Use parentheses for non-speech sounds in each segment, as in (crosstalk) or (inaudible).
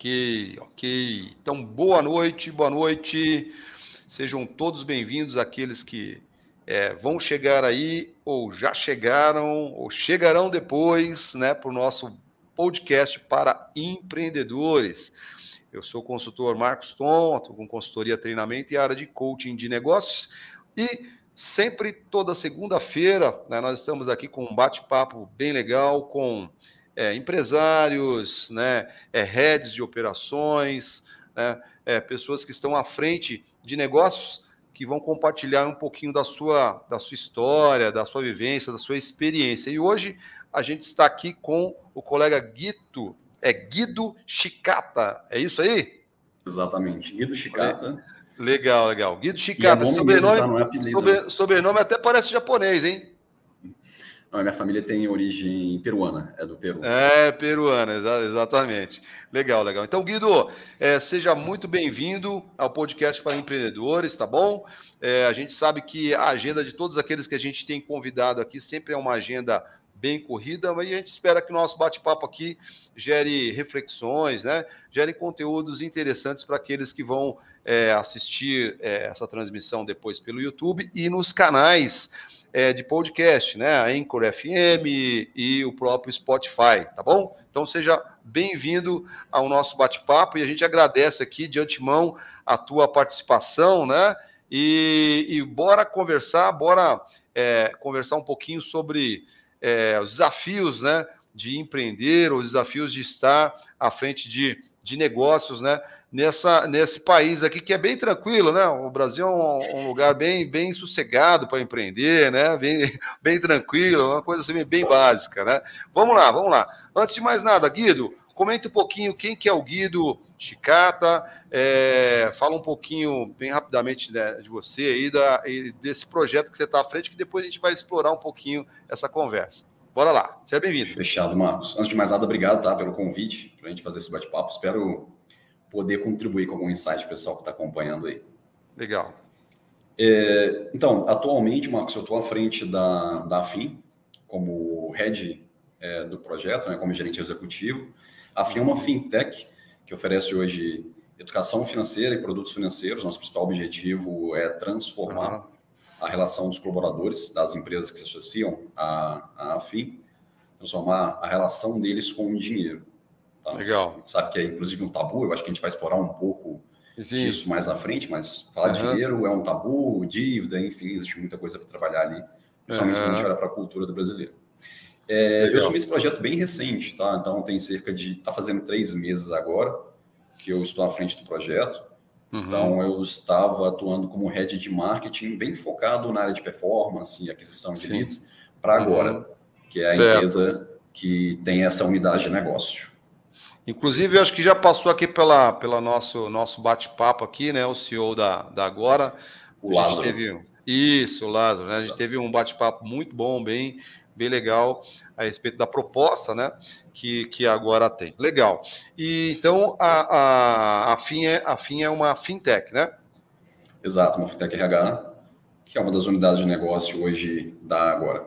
Ok, ok. Então, boa noite, boa noite. Sejam todos bem-vindos, aqueles que é, vão chegar aí, ou já chegaram, ou chegarão depois, né, para o nosso podcast para empreendedores. Eu sou o consultor Marcos Tom, estou com consultoria, treinamento e área de coaching de negócios. E sempre, toda segunda-feira, né, nós estamos aqui com um bate-papo bem legal com é, empresários, né, é, heads de operações, né, é, pessoas que estão à frente de negócios que vão compartilhar um pouquinho da sua, da sua história, da sua vivência, da sua experiência. E hoje a gente está aqui com o colega Guito, é Guido Chicata, é isso aí? Exatamente, Guido Chicata. Legal, legal. Guido Chicata, é sobrenome, mesmo, tá? É apelido, sobre, sobrenome até parece japonês, hein? (laughs) Não, minha família tem origem peruana, é do Peru. É, peruana, exa exatamente. Legal, legal. Então, Guido, é, seja muito bem-vindo ao podcast para empreendedores, tá bom? É, a gente sabe que a agenda de todos aqueles que a gente tem convidado aqui sempre é uma agenda bem corrida, mas a gente espera que o nosso bate-papo aqui gere reflexões, né? gere conteúdos interessantes para aqueles que vão é, assistir é, essa transmissão depois pelo YouTube e nos canais é, de podcast, né? A Anchor FM e o próprio Spotify, tá bom? Então seja bem-vindo ao nosso bate-papo e a gente agradece aqui de antemão a tua participação, né? E, e bora conversar, bora é, conversar um pouquinho sobre é, os desafios, né? De empreender, os desafios de estar à frente de, de negócios, né? nessa, nesse país aqui que é bem tranquilo, né? O Brasil é um, um lugar bem, bem sossegado para empreender, né? Bem, (laughs) bem tranquilo, uma coisa assim bem básica, né? Vamos lá, vamos lá. Antes de mais nada, Guido, comenta um pouquinho quem que é o Guido Chicata, é, fala um pouquinho, bem rapidamente, né, de você aí, da, e desse projeto que você está à frente, que depois a gente vai explorar um pouquinho essa conversa. Bora lá, seja bem-vindo. Fechado, Marcos. Antes de mais nada, obrigado tá, pelo convite para a gente fazer esse bate-papo. Espero poder contribuir com algum insight pessoal que está acompanhando aí. Legal. É, então, atualmente, Marcos, eu estou à frente da, da AFIM como head é, do projeto, né, como gerente executivo. A AFIM é uma fintech que oferece hoje educação financeira e produtos financeiros. Nosso principal objetivo é transformar uhum. A relação dos colaboradores das empresas que se associam à, à AFIM, transformar a relação deles com o dinheiro. Tá? Legal. sabe que é inclusive um tabu, eu acho que a gente vai explorar um pouco Sim. disso mais à frente, mas falar uhum. de dinheiro é um tabu, dívida, enfim, existe muita coisa para trabalhar ali, principalmente uhum. quando a gente olha para a cultura do brasileiro. É, eu assumi esse projeto bem recente, tá? Então tem cerca de. está fazendo três meses agora que eu estou à frente do projeto. Uhum. Então eu estava atuando como head de marketing, bem focado na área de performance e aquisição de Sim. leads, para agora, uhum. que é a certo. empresa que tem essa unidade de negócio. Inclusive, eu acho que já passou aqui pela, pela nosso, nosso bate-papo aqui, né? O CEO da, da Agora. O Lázaro. Teve, isso, Lázaro, né? A gente teve um bate-papo muito bom, bem, bem legal a respeito da proposta, né? Que, que agora tem. Legal. E então a, a, a, FIM é, a FIM é uma fintech, né? Exato, uma fintech RH, que é uma das unidades de negócio hoje da Agora.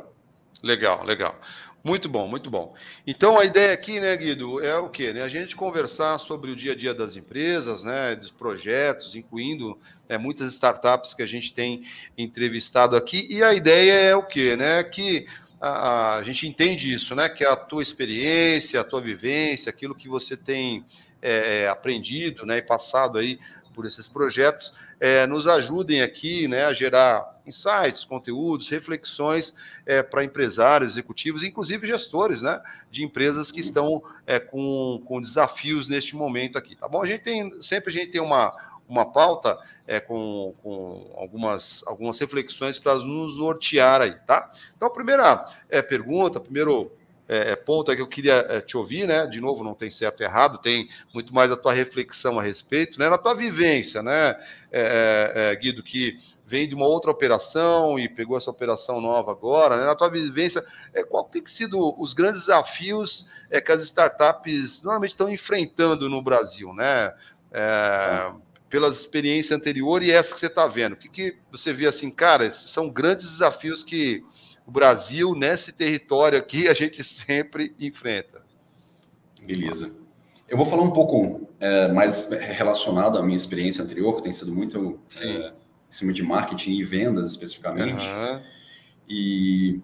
Legal, legal. Muito bom, muito bom. Então a ideia aqui, né, Guido, é o quê? Né? A gente conversar sobre o dia a dia das empresas, né, dos projetos, incluindo né, muitas startups que a gente tem entrevistado aqui. E a ideia é o quê? Né? Que a, a gente entende isso, né? Que a tua experiência, a tua vivência, aquilo que você tem é, aprendido né, e passado aí por esses projetos, é, nos ajudem aqui né, a gerar insights, conteúdos, reflexões é, para empresários, executivos, inclusive gestores né, de empresas que estão é, com, com desafios neste momento aqui. Tá bom? A gente tem, sempre a gente tem uma, uma pauta é, com, com algumas, algumas reflexões para nos nortear aí, tá? Então, a primeira é, pergunta, primeiro é, é, ponto é que eu queria é, te ouvir, né? De novo, não tem certo e errado, tem muito mais a tua reflexão a respeito, né? Na tua vivência, né, é, é, é, Guido, que vem de uma outra operação e pegou essa operação nova agora, né? Na tua vivência, é, qual tem sido os grandes desafios é, que as startups normalmente estão enfrentando no Brasil, né? Pelas experiências anteriores e essa que você está vendo. O que, que você vê assim, cara, são grandes desafios que o Brasil, nesse território aqui, a gente (laughs) sempre enfrenta. Beleza. Eu vou falar um pouco é, mais relacionado à minha experiência anterior, que tem sido muito é, em cima de marketing e vendas especificamente. Uhum. E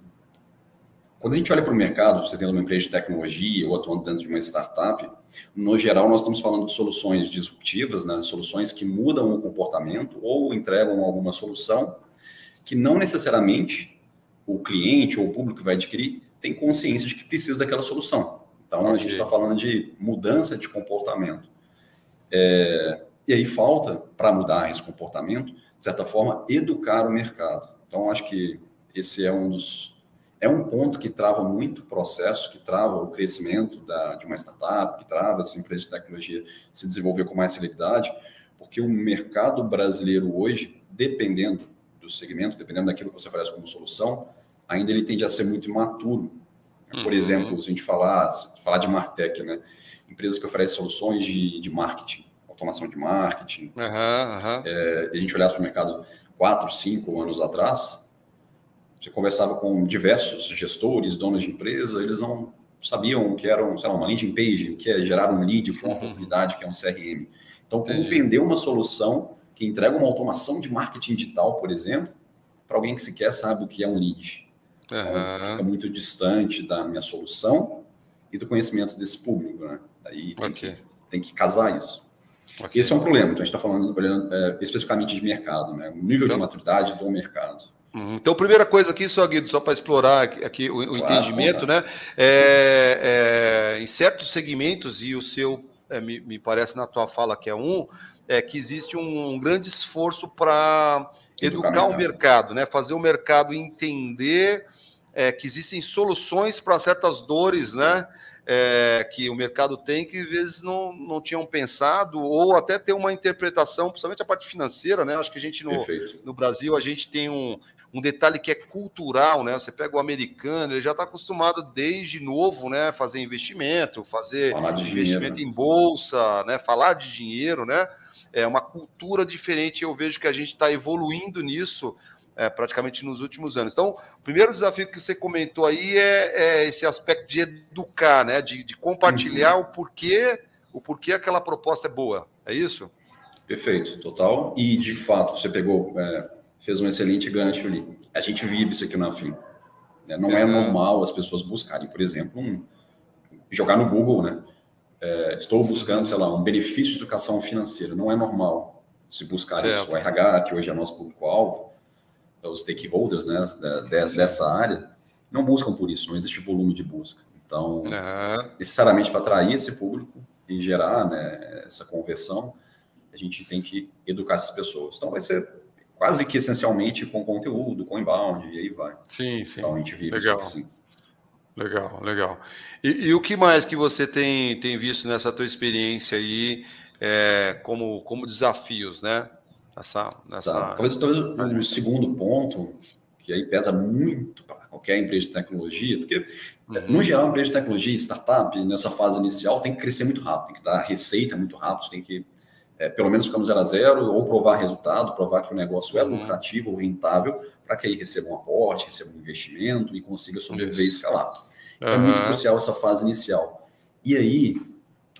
quando a gente olha para o mercado, você tendo uma empresa de tecnologia ou atuando dentro de uma startup, no geral nós estamos falando de soluções disruptivas, né? soluções que mudam o comportamento ou entregam alguma solução que não necessariamente o cliente ou o público que vai adquirir tem consciência de que precisa daquela solução. Então okay. a gente está falando de mudança de comportamento. É, e aí falta, para mudar esse comportamento, de certa forma, educar o mercado. Então acho que esse é um dos é um ponto que trava muito o processo, que trava o crescimento da, de uma startup, que trava essa empresa de tecnologia se desenvolver com mais celeridade, porque o mercado brasileiro hoje, dependendo do segmento, dependendo daquilo que você oferece como solução, ainda ele tende a ser muito imaturo. Por uhum. exemplo, se a gente falar, falar de Martech, né? empresas que oferecem soluções de, de marketing, automação de marketing, uhum, uhum. É, a gente olhasse para o mercado quatro, cinco anos atrás, você conversava com diversos gestores, donos de empresa, eles não sabiam o que era sei lá, uma landing page, o que é gerar um lead, que é uma uhum. oportunidade, que é um CRM. Então, como Entendi. vender uma solução que entrega uma automação de marketing digital, por exemplo, para alguém que sequer sabe o que é um lead. Uhum. Então, fica muito distante da minha solução e do conhecimento desse público. Né? Aí tem, okay. que, tem que casar isso. Okay. Esse é um problema. Então, a gente está falando é, especificamente de mercado, né? o nível então, de maturidade do mercado. Uhum. Então, primeira coisa aqui, só Guido, só para explorar aqui, o, o claro, entendimento, né? É, é, em certos segmentos, e o seu, é, me, me, parece na tua fala que é um, é que existe um, um grande esforço para educar o mercado, né? Fazer o mercado entender é, que existem soluções para certas dores, né? é, que o mercado tem que às vezes não, não tinham pensado, ou até ter uma interpretação, principalmente a parte financeira, né? Acho que a gente no, no Brasil a gente tem um, um detalhe que é cultural, né? Você pega o americano, ele já está acostumado desde novo, né? Fazer investimento, fazer investimento dinheiro. em bolsa, né? Falar de dinheiro, né? É uma cultura diferente. Eu vejo que a gente está evoluindo nisso é, praticamente nos últimos anos. Então, o primeiro desafio que você comentou aí é, é esse aspecto de educar, né? De, de compartilhar uhum. o porquê, o porquê aquela proposta é boa. É isso? Perfeito, total. E de fato, você pegou, é, fez um excelente gancho ali. A gente vive isso aqui na FIM. Né? Não é. é normal as pessoas buscarem, por exemplo, um, jogar no Google, né? É, estou buscando, sei lá, um benefício de educação financeira. Não é normal se buscar certo. isso. O RH, que hoje é nosso público-alvo, os stakeholders né, dessa área não buscam por isso, não existe volume de busca. Então, uhum. necessariamente para atrair esse público e gerar né, essa conversão, a gente tem que educar essas pessoas. Então, vai ser quase que essencialmente com conteúdo, com inbound, e aí vai. Sim, sim. Então, a gente vive legal. assim. Legal, legal. E, e, o que mais que você tem, tem visto nessa tua experiência aí é, como, como desafios, né? Nessa, nessa... Tá. Talvez, talvez o segundo ponto, que aí pesa muito para qualquer empresa de tecnologia, porque, uhum. no geral, empresa de tecnologia, startup, nessa fase inicial, tem que crescer muito rápido, tem que dar receita muito rápido, tem que, é, pelo menos, ficar no zero a zero, ou provar resultado, provar que o negócio é uhum. lucrativo ou rentável, para que aí receba um aporte, receba um investimento e consiga sobreviver e escalar. Então, uhum. é muito crucial essa fase inicial. E aí,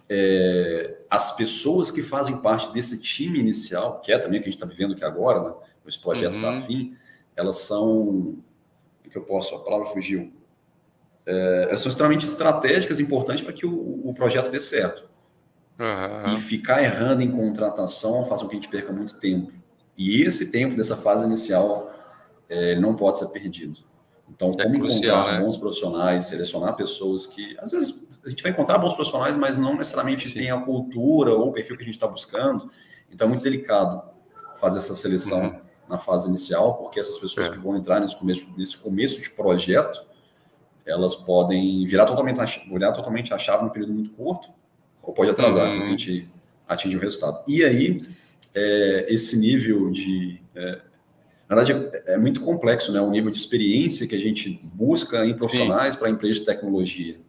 é, as pessoas que fazem parte desse time inicial, que é também o que a gente está vivendo aqui agora, né, esse projeto uhum. da FIM, elas são. O que eu posso? A palavra fugiu. É, elas são extremamente estratégicas e importantes para que o, o, projeto dê certo. Uhum. E ficar errando em contratação faz com que a gente perca muito tempo. E esse tempo dessa fase inicial é, não pode ser perdido. Então, é como crucial, encontrar né? bons profissionais, selecionar pessoas que, às vezes, a gente vai encontrar bons profissionais, mas não necessariamente Sim. tem a cultura ou o perfil que a gente está buscando. Então, é muito delicado fazer essa seleção uhum. na fase inicial, porque essas pessoas é. que vão entrar nesse começo, nesse começo de projeto, elas podem virar totalmente, virar totalmente a chave num período muito curto, ou pode atrasar uhum. a gente atinge o resultado. E aí, é, esse nível de é, na verdade, é, é muito complexo, né? O nível de experiência que a gente busca em profissionais para empresas de tecnologia.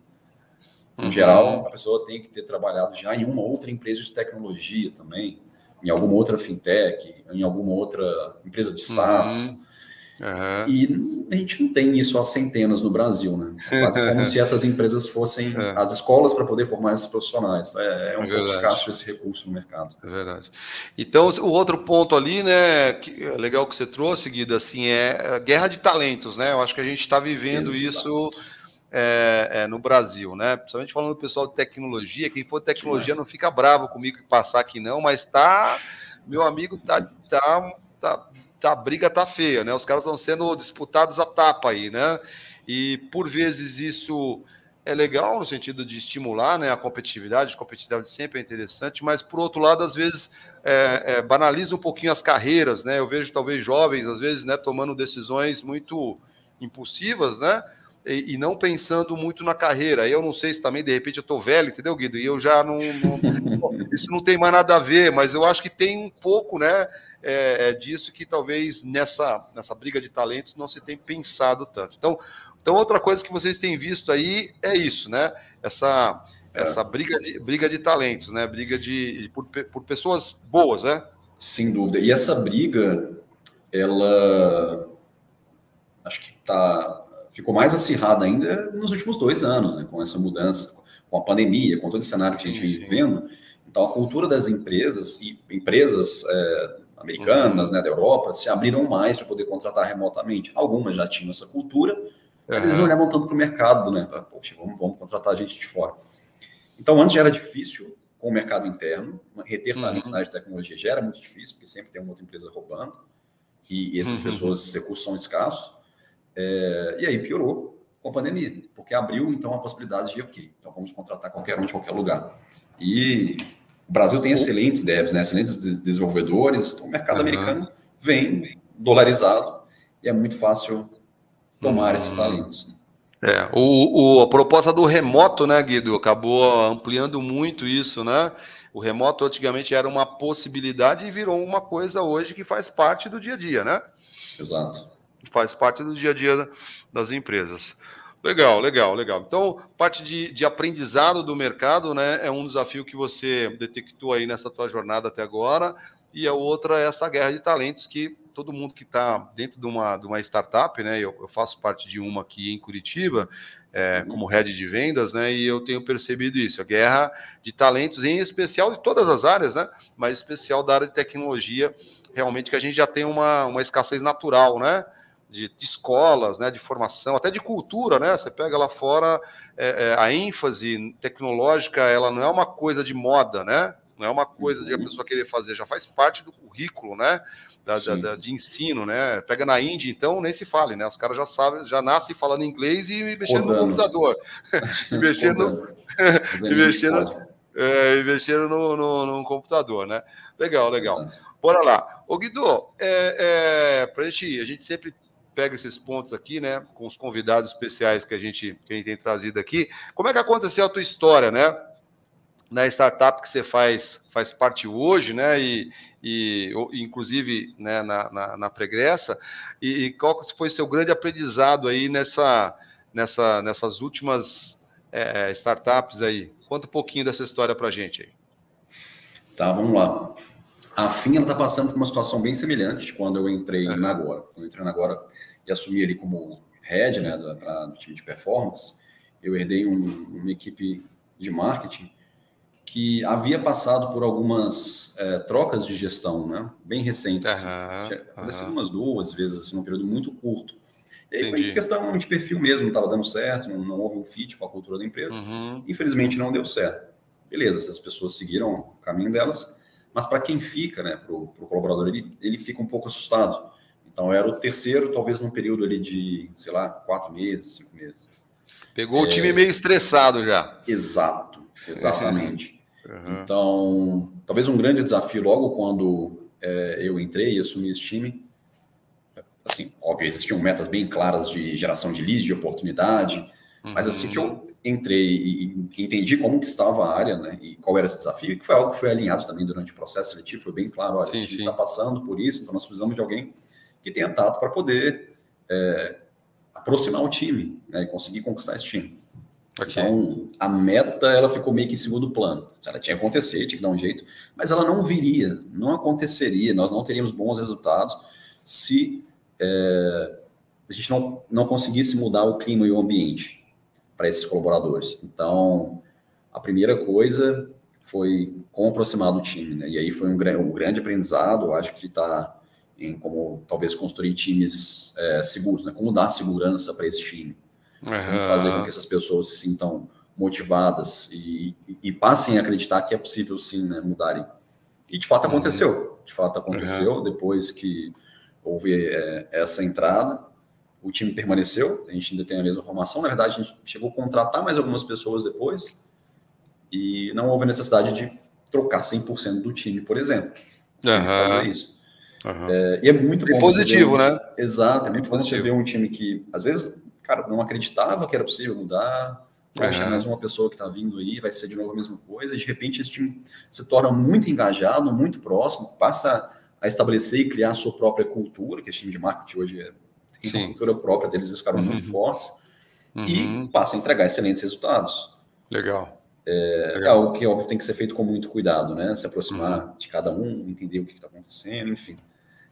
Em uhum. geral, a pessoa tem que ter trabalhado já em uma outra empresa de tecnologia também, em alguma outra fintech, em alguma outra empresa de SaaS. Uhum. E a gente não tem isso há centenas no Brasil, né? Quase (laughs) como se essas empresas fossem é. as escolas para poder formar esses profissionais. É, é um é pouco escasso esse recurso no mercado. É verdade. Então, o outro ponto ali, né, que é legal que você trouxe, Guida, assim, é a guerra de talentos, né? Eu acho que a gente está vivendo Exato. isso é, é, no Brasil, né? Principalmente falando do pessoal de tecnologia, quem for tecnologia não fica bravo comigo que passar aqui não, mas tá, meu amigo, tá, tá tá, a briga tá feia, né? Os caras estão sendo disputados a tapa aí, né? E por vezes isso é legal no sentido de estimular né, a competitividade, a competitividade sempre é interessante, mas por outro lado, às vezes é, é, banaliza um pouquinho as carreiras, né? Eu vejo talvez jovens, às vezes, né, tomando decisões muito impulsivas, né? E, e, não pensando muito na carreira. Eu não sei se também, de repente, eu estou velho, entendeu, Guido? E eu já não, não. (laughs) isso não tem mais nada a ver, mas eu acho que tem um pouco, né? é, é disso que talvez nessa, nessa briga de talentos não se tem pensado tanto. Então, então, outra coisa que vocês têm visto aí é isso, né? Essa, é. essa briga, de, briga de talentos, né? Briga de, por, por pessoas boas, né? Sem dúvida. E essa briga, ela acho que tá, ficou mais acirrada ainda nos últimos dois anos, né? Com essa mudança, com a pandemia, com todo esse cenário que a gente vem vivendo. Então, a cultura das empresas e empresas é, americanas, uhum. né, da Europa, se abriram mais para poder contratar remotamente. Algumas já tinham essa cultura, mas uhum. eles não olhavam tanto para o mercado, né? Poxa, vamos, vamos contratar gente de fora. Então, antes já era difícil com o mercado interno, reter uhum. talentos na área de tecnologia já era muito difícil, porque sempre tem uma outra empresa roubando, e, e essas uhum. pessoas, esses recursos são escassos. É, e aí piorou com a pandemia, porque abriu então a possibilidade de, ok, então vamos contratar qualquer um de qualquer lugar. E o Brasil tem excelentes devs, né? excelentes desenvolvedores, então o mercado uhum. americano vem dolarizado e é muito fácil tomar uhum. esses talentos. É, o, o, a proposta do remoto, né, Guido, acabou ampliando muito isso, né? O remoto antigamente era uma possibilidade e virou uma coisa hoje que faz parte do dia a dia, né? Exato. Faz parte do dia a dia das empresas. Legal, legal, legal. Então, parte de, de, aprendizado do mercado, né, é um desafio que você detectou aí nessa tua jornada até agora, e a outra é essa guerra de talentos que todo mundo que está dentro de uma, de uma startup, né, eu, eu, faço parte de uma aqui em Curitiba, é, como head de vendas, né, e eu tenho percebido isso, a guerra de talentos, em especial de todas as áreas, né, mas especial da área de tecnologia, realmente que a gente já tem uma, uma escassez natural, né, de, de, escolas, né, de formação, até de cultura, né? Você pega lá fora é, é, a ênfase tecnológica, ela não é uma coisa de moda, né? Não é uma coisa de a pessoa querer fazer, já faz parte do currículo, né? Da, da, da, de ensino, né? Pega na Índia, então, nem se fale, né? Os caras já sabem, já nascem falando inglês e mexendo Rodando. no computador. (laughs) e mexendo, (laughs) e mexendo, é, e mexendo no, no, no, computador, né? Legal, legal. Exato. Bora lá. Ô Guido, é, é, pra gente, a gente sempre pega esses pontos aqui, né, com os convidados especiais que a gente, que a gente tem trazido aqui. Como é que aconteceu a tua história, né? Na startup que você faz, faz parte hoje, né? E, e inclusive né, na, na, na Pregressa, e, e qual foi seu grande aprendizado aí nessa, nessa, nessas últimas é, startups aí? Conta um pouquinho dessa história para gente aí. Tá, vamos lá. A FIM está passando por uma situação bem semelhante quando eu entrei uhum. na Agora. Quando eu entrei na Agora e assumi ali como head né, para o time de performance, eu herdei um, uma equipe de marketing que havia passado por algumas é, trocas de gestão, né, bem recentes. Uhum, assim. Aconteceu uhum. umas duas vezes, assim, num período muito curto. E aí Entendi. foi questão de perfil mesmo, não estava dando certo, não, não, houve um fit com a cultura da empresa. Uhum. Infelizmente não deu certo. Beleza, essas pessoas seguiram o caminho delas, mas para quem fica, né, para o colaborador, ele, ele fica um pouco assustado. Então, era o terceiro, talvez num período ali de, sei lá, quatro meses, cinco meses. Pegou é... o time meio estressado já. Exato, exatamente. (laughs) uhum. Então, talvez um grande desafio logo quando é, eu entrei e assumi esse time, assim, óbvio, existiam metas bem claras de geração de leads, de oportunidade, uhum. mas assim que eu entrei e, entendi como que estava a área, né, e qual era esse desafio, que foi algo que foi alinhado também durante o processo seletivo, foi bem claro, olha, sim, a gente está passando por isso, então nós precisamos de alguém que tenha tato para poder é, aproximar o time, né, e conseguir conquistar esse time. Okay. Então, a meta, ela ficou meio que em segundo plano. Ela tinha que acontecer, tinha que dar um jeito, mas ela não viria, não aconteceria, nós não teríamos bons resultados se é, a gente não, não conseguisse mudar o clima e o ambiente para esses colaboradores. Então, a primeira coisa foi como aproximar do time, né? E aí foi um, um grande aprendizado, acho que está em como talvez construir times é, seguros, né? Como dar segurança para esse time, uhum. como fazer com que essas pessoas se sintam motivadas e, e, e, passem a acreditar que é possível sim, né, mudarem. E de fato uhum. aconteceu, uhum. de fato aconteceu uhum. depois que houve é, essa entrada, o time permaneceu, a gente ainda tem a mesma formação, na verdade a gente chegou a contratar mais algumas pessoas depois e não houve necessidade de trocar 100% do time, por exemplo. Uhum. Fazer isso. Uhum. É, e é muito bom. É positivo, um... né? Exato, é muito bom positivo. você ver um time que, às vezes, cara, não acreditava que era possível mudar. Poxa, uhum. mais uma pessoa que está vindo aí, vai ser de novo a mesma coisa. E de repente esse time se torna muito engajado, muito próximo, passa a estabelecer e criar a sua própria cultura, que esse time de marketing hoje é, Sim. uma cultura própria deles, eles ficaram uhum. muito fortes, uhum. e passa a entregar excelentes resultados. Legal. É, é, algo que, óbvio, tem que ser feito com muito cuidado, né? Se aproximar uhum. de cada um, entender o que está acontecendo, enfim.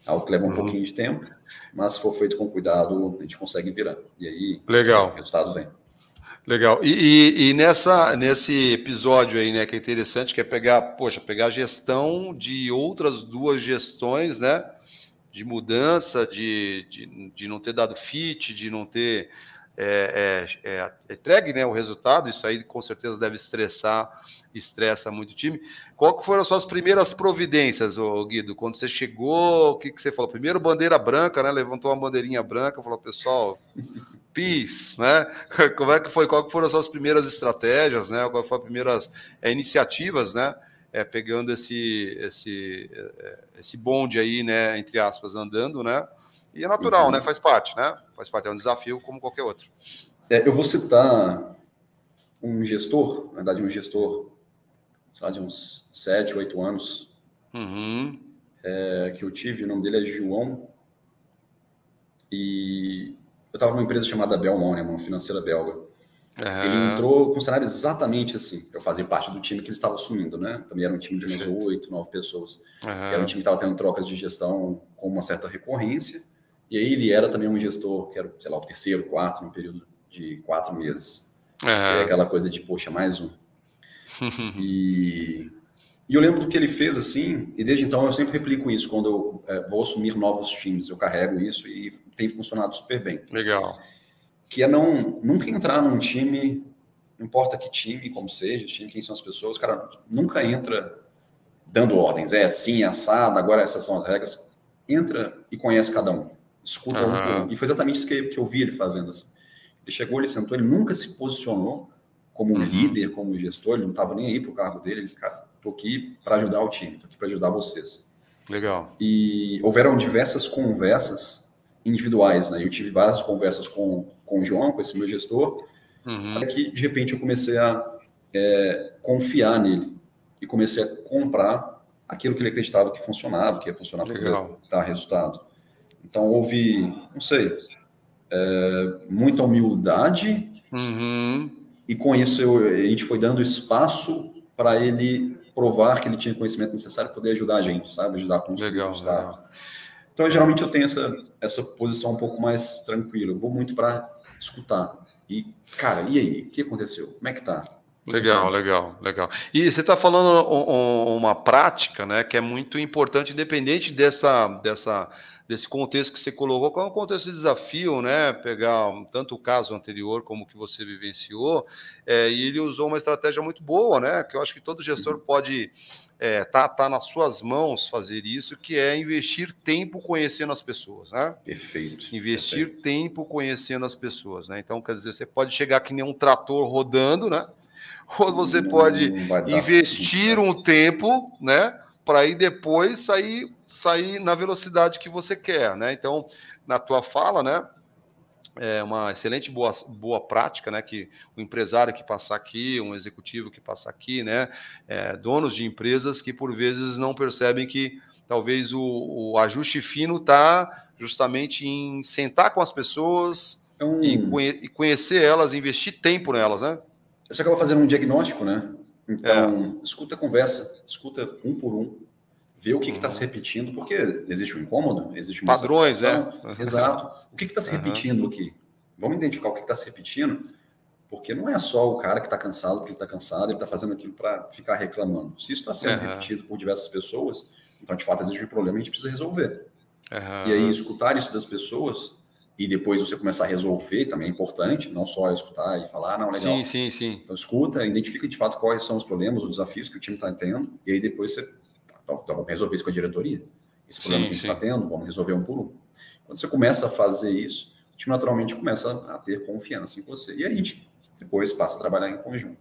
É algo que leva um uhum. pouquinho de tempo, mas se for feito com cuidado, a gente consegue virar. E aí, Legal. o resultado vem. Legal. E, e, e, nessa, nesse episódio aí, né, que é interessante, que é pegar, poxa, pegar a gestão de outras duas gestões, né? De mudança, de, de, de não ter dado fit, de não ter é, é, é, entregue né, o resultado, isso aí com certeza deve estressar, estressa muito o time. Qual que foram as suas primeiras providências, ô, Guido? Quando você chegou, o que, que você falou? Primeiro bandeira branca, né? Levantou uma bandeirinha branca, falou, pessoal, peace, né? (laughs) Como é que foi? Qual que foram as suas primeiras estratégias, né? Qual foram as primeiras é, iniciativas, né? É, pegando esse, esse, é, esse bonde aí, né? Entre aspas, andando, né? E é natural, uhum. né? Faz parte, né? Faz parte, é um desafio como qualquer outro. É, eu vou citar um gestor, na verdade, um gestor, sei lá, de uns 7, 8 anos, uhum. é, que eu tive, o nome dele é João, e eu estava numa empresa chamada Belmont, né, uma financeira belga. Uhum. Ele entrou com um cenário exatamente assim. Eu fazia parte do time que ele estava assumindo, né? Também era um time de umas oito, nove pessoas. Uhum. Era um time que estava tendo trocas de gestão com uma certa recorrência. E aí ele era também um gestor, que era, sei lá, o terceiro, quarto, no período de quatro meses. Uhum. É aquela coisa de, poxa, mais um. (laughs) e, e eu lembro do que ele fez assim, e desde então eu sempre replico isso quando eu é, vou assumir novos times, eu carrego isso e tem funcionado super bem. Legal. Que é não nunca entrar num time, não importa que time, como seja, time, quem são as pessoas, cara, nunca entra dando ordens, é assim, assado, agora essas são as regras. Entra e conhece cada um escuta uhum. um. E foi exatamente isso que, que eu vi ele fazendo. Assim. Ele chegou, ele sentou, ele nunca se posicionou como uhum. líder, como gestor, ele não estava nem aí para o cargo dele. Ele, cara, tô aqui para ajudar o time, tô aqui para ajudar vocês. Legal. E houveram diversas conversas individuais, né? Eu tive várias conversas com, com o João, com esse meu gestor, uhum. até que de repente eu comecei a é, confiar nele e comecei a comprar aquilo que ele acreditava que funcionava, que ia funcionar para dar resultado. Então houve, não sei, é, muita humildade uhum. e com isso eu, a gente foi dando espaço para ele provar que ele tinha conhecimento necessário para poder ajudar a gente, sabe? Ajudar a construir legal. Legal. Então, geralmente eu tenho essa, essa posição um pouco mais tranquila. Eu vou muito para escutar. E, cara, e aí? O que aconteceu? Como é que tá? Legal, legal, legal. E você está falando uma prática, né, que é muito importante, independente dessa, dessa desse contexto que você colocou, qual é o contexto de desafio, né? Pegar tanto o caso anterior como o que você vivenciou, é, e ele usou uma estratégia muito boa, né? Que eu acho que todo gestor pode é, tá, tá nas suas mãos fazer isso, que é investir tempo conhecendo as pessoas, né? Perfeito. Investir perfeito. tempo conhecendo as pessoas, né? Então, quer dizer, você pode chegar que nem um trator rodando, né? Ou você pode investir um tempo, né? Para aí depois sair sair na velocidade que você quer, né? Então, na tua fala, né? É uma excelente boa, boa prática, né? Que o empresário que passar aqui, um executivo que passar aqui, né? É, donos de empresas que por vezes não percebem que talvez o, o ajuste fino está justamente em sentar com as pessoas é um... e, conhe e, conhecer elas, investir tempo nelas, né? Você acaba fazendo um diagnóstico, né? Então, é. escuta a conversa, escuta um por um, ver o que está se repetindo, porque existe um incômodo, existe uma Padrões, né? Exato. O que está se repetindo aqui? Vamos identificar o que está se repetindo, porque não é só o cara que está cansado porque ele está cansado, ele está fazendo aquilo para ficar reclamando. Se isso está sendo uhum. repetido por diversas pessoas, então de fato existe um problema e a gente precisa resolver. Uhum. E aí escutar isso das pessoas e depois você começar a resolver também é importante, não só escutar e falar, ah, não, legal. Sim, sim, sim. Então escuta, identifica de fato quais são os problemas, os desafios que o time está tendo, e aí depois você, então, vamos resolver isso com a diretoria. Esse problema sim, que a gente está tendo, vamos resolver um por um. Quando você começa a fazer isso, o time naturalmente começa a ter confiança em você. E a gente depois passa a trabalhar em conjunto.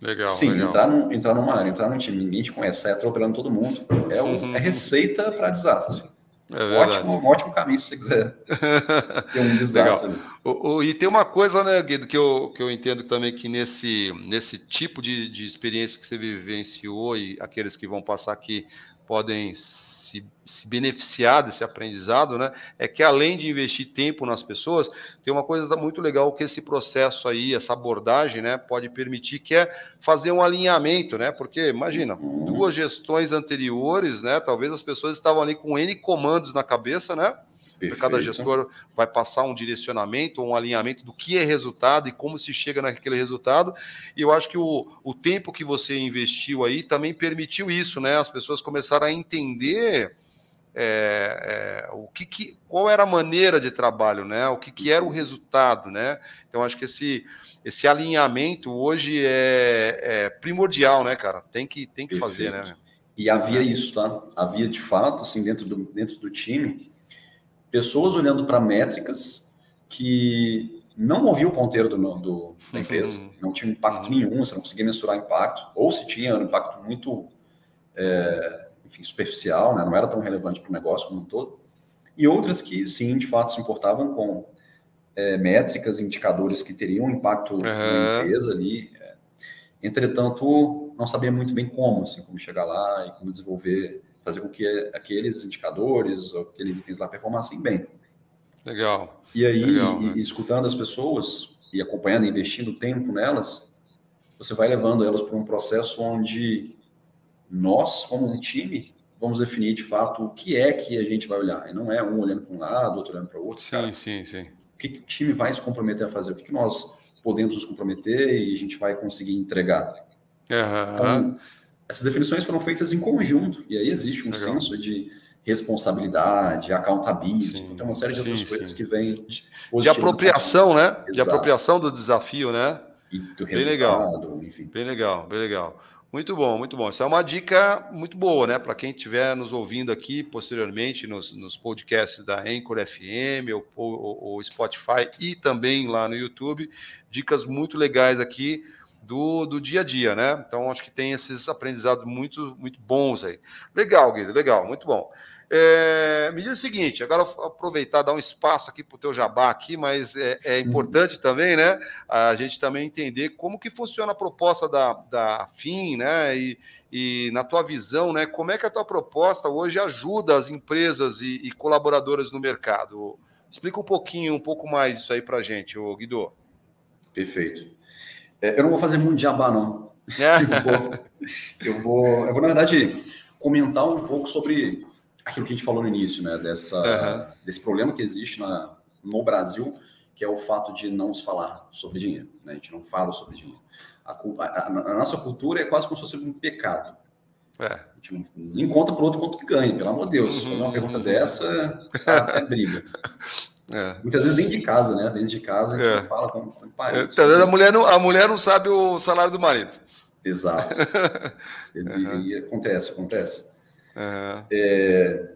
Legal. Sim, legal. Entrar, num, entrar numa área, entrar num time, ninguém te conhece, sai atropelando todo mundo, é, uhum. é receita para desastre. É ótimo, um ótimo caminho se você quiser (laughs) ter um desastre. O, o, e tem uma coisa, né, Guido, que eu, que eu entendo também que nesse, nesse tipo de, de experiência que você vivenciou e aqueles que vão passar aqui podem se, se, beneficiar desse aprendizado, né? É que além de investir tempo nas pessoas, tem uma coisa muito legal que esse processo aí, essa abordagem, né, pode permitir, que é fazer um alinhamento, né? Porque imagina, duas gestões anteriores, né? Talvez as pessoas estavam ali com N comandos na cabeça, né? Perfeito. Cada gestor vai passar um direcionamento, um alinhamento do que é resultado e como se chega naquele resultado. E eu acho que o, o tempo que você investiu aí também permitiu isso, né? As pessoas começaram a entender é, é, o que, que, qual era a maneira de trabalho, né? O que, que era o resultado, né? Então acho que esse esse alinhamento hoje é, é primordial, né, cara? Tem que tem que fazer, né? E havia isso, tá? Havia de fato, assim, dentro do, dentro do time, pessoas olhando para métricas que não moviam o ponteiro do, do, da empresa, uhum. não tinha impacto uhum. nenhum, você não conseguia mensurar impacto, ou se tinha, era um impacto muito é, enfim, superficial, né? não era tão relevante para o negócio como um todo, e outras que, sim, de fato, se importavam com é, métricas, indicadores que teriam impacto uhum. na empresa ali, é. entretanto, não sabia muito bem como, assim, como chegar lá e como desenvolver fazer com que aqueles indicadores, aqueles itens lá performassem bem. Legal. E aí, Legal, e, né? escutando as pessoas e acompanhando, investindo tempo nelas, você vai levando elas para um processo onde nós, como um time, vamos definir de fato o que é que a gente vai olhar. E não é um olhando para um lado, outro olhando para o outro. Sim, cara. sim, sim. O que, que, o time vai se comprometer a fazer? O que, que nós podemos nos comprometer e a gente vai conseguir entregar? Uhum. Então, essas definições foram feitas em conjunto, e aí existe um Legal. senso de responsabilidade, accountability, então tem uma série de sim, outras sim. coisas que vêm de apropriação, né? Exato. De apropriação do desafio, né? E do bem legal. enfim. Bem legal, bem legal. Muito bom, muito bom. Isso é uma dica muito boa, né? Para quem estiver nos ouvindo aqui posteriormente nos, nos podcasts da Anchor FM ou, ou, ou Spotify e também lá no YouTube. Dicas muito legais aqui do, do dia a dia, né? Então, acho que tem esses aprendizados muito, muito bons aí. Legal, Guido, legal, muito bom. É, me diz o seguinte, agora aproveitar, dar um espaço aqui para o teu jabá aqui, mas é, é, importante também, né? A gente também entender como que funciona a proposta da, da FIM, né? E, e na tua visão, né? Como é que a tua proposta hoje ajuda as empresas e, e colaboradores no mercado? Explica um pouquinho, um pouco mais isso aí para a gente, Guido. Perfeito. É, eu não vou fazer muito jabá, não. (laughs) É. Eu, vou, eu, vou, eu vou, na verdade, comentar um pouco sobre aquilo que a gente falou no início, né? Dessa, uhum. Desse problema que existe na, no Brasil, que é o fato de não se falar sobre dinheiro. Né? A gente não fala sobre dinheiro. A, a, a nossa cultura é quase como se fosse um pecado. É. A gente não, nem conta para o outro quanto que ganha, pelo amor de Deus. Uhum. Fazer uma pergunta dessa, é briga. (laughs) É. Muitas vezes dentro de casa, né? Dentro de casa a gente é. fala com, com parentes. É, a, mulher não, a mulher não sabe o salário do marido. Exato. (laughs) uhum. E acontece, acontece. Uhum. É...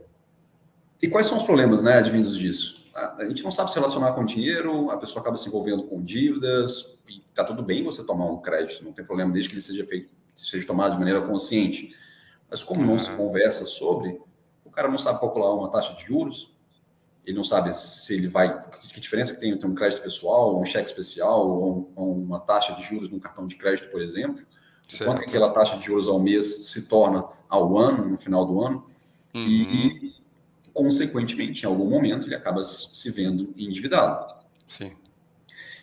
E quais são os problemas, né, advindos disso? A, a gente não sabe se relacionar com dinheiro, a pessoa acaba se envolvendo com dívidas, e tá tudo bem você tomar um crédito, não tem problema, desde que ele seja feito, seja tomado de maneira consciente. Mas como não se conversa sobre, o cara não sabe calcular uma taxa de juros, ele não sabe se ele vai. Que diferença que tem entre um crédito pessoal, um cheque especial, ou, ou uma taxa de juros num cartão de crédito, por exemplo. Certo. Quanto que aquela taxa de juros ao mês se torna ao ano, no final do ano. Uhum. E, e, consequentemente, em algum momento, ele acaba se vendo endividado. Sim.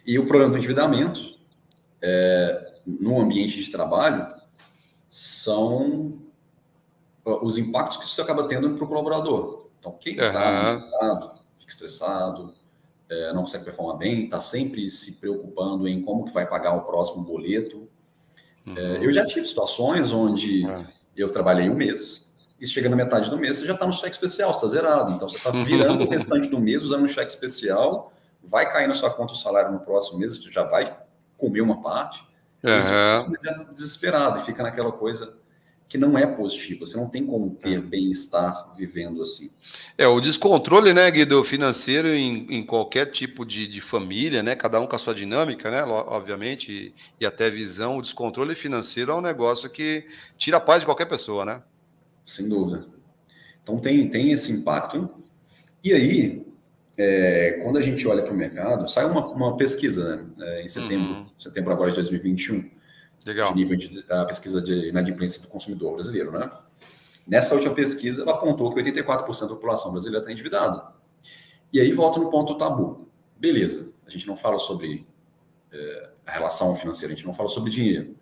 E o problema do endividamento, é, no ambiente de trabalho, são os impactos que isso acaba tendo para o colaborador. Então, quem está uhum. fica estressado, é, não consegue performar bem, está sempre se preocupando em como que vai pagar o próximo boleto. É, uhum. É, eu já tive situações onde uhum. eu trabalhei um mês, e chega na metade do mês, você já está no cheque especial, está zerado. Então, você está virando o restante do mês usando um cheque especial, vai cair na sua conta o salário no próximo mês, você já vai comer uma parte. Uhum. Isso, você desesperado e fica naquela coisa que não é positivo. Você não tem como ter é. bem-estar vivendo assim. É, o descontrole, né, Guido, financeiro em, em qualquer tipo de, de, família, né, cada um com a sua dinâmica, né, obviamente, e, e, até visão, o descontrole financeiro é um negócio que tira a paz de qualquer pessoa, né? Sem dúvida. Então tem, tem esse impacto. E aí, é, quando a gente olha para o mercado, sai uma, uma pesquisa né, é, em setembro, uhum. setembro agora de 2021, Legal. de nível de a pesquisa de inadimplência do consumidor brasileiro, né? Nessa última pesquisa, ela apontou que 84% da população brasileira está endividada. E aí volta no ponto tabu. Beleza, a gente não fala sobre é, a relação financeira, a gente não fala sobre dinheiro,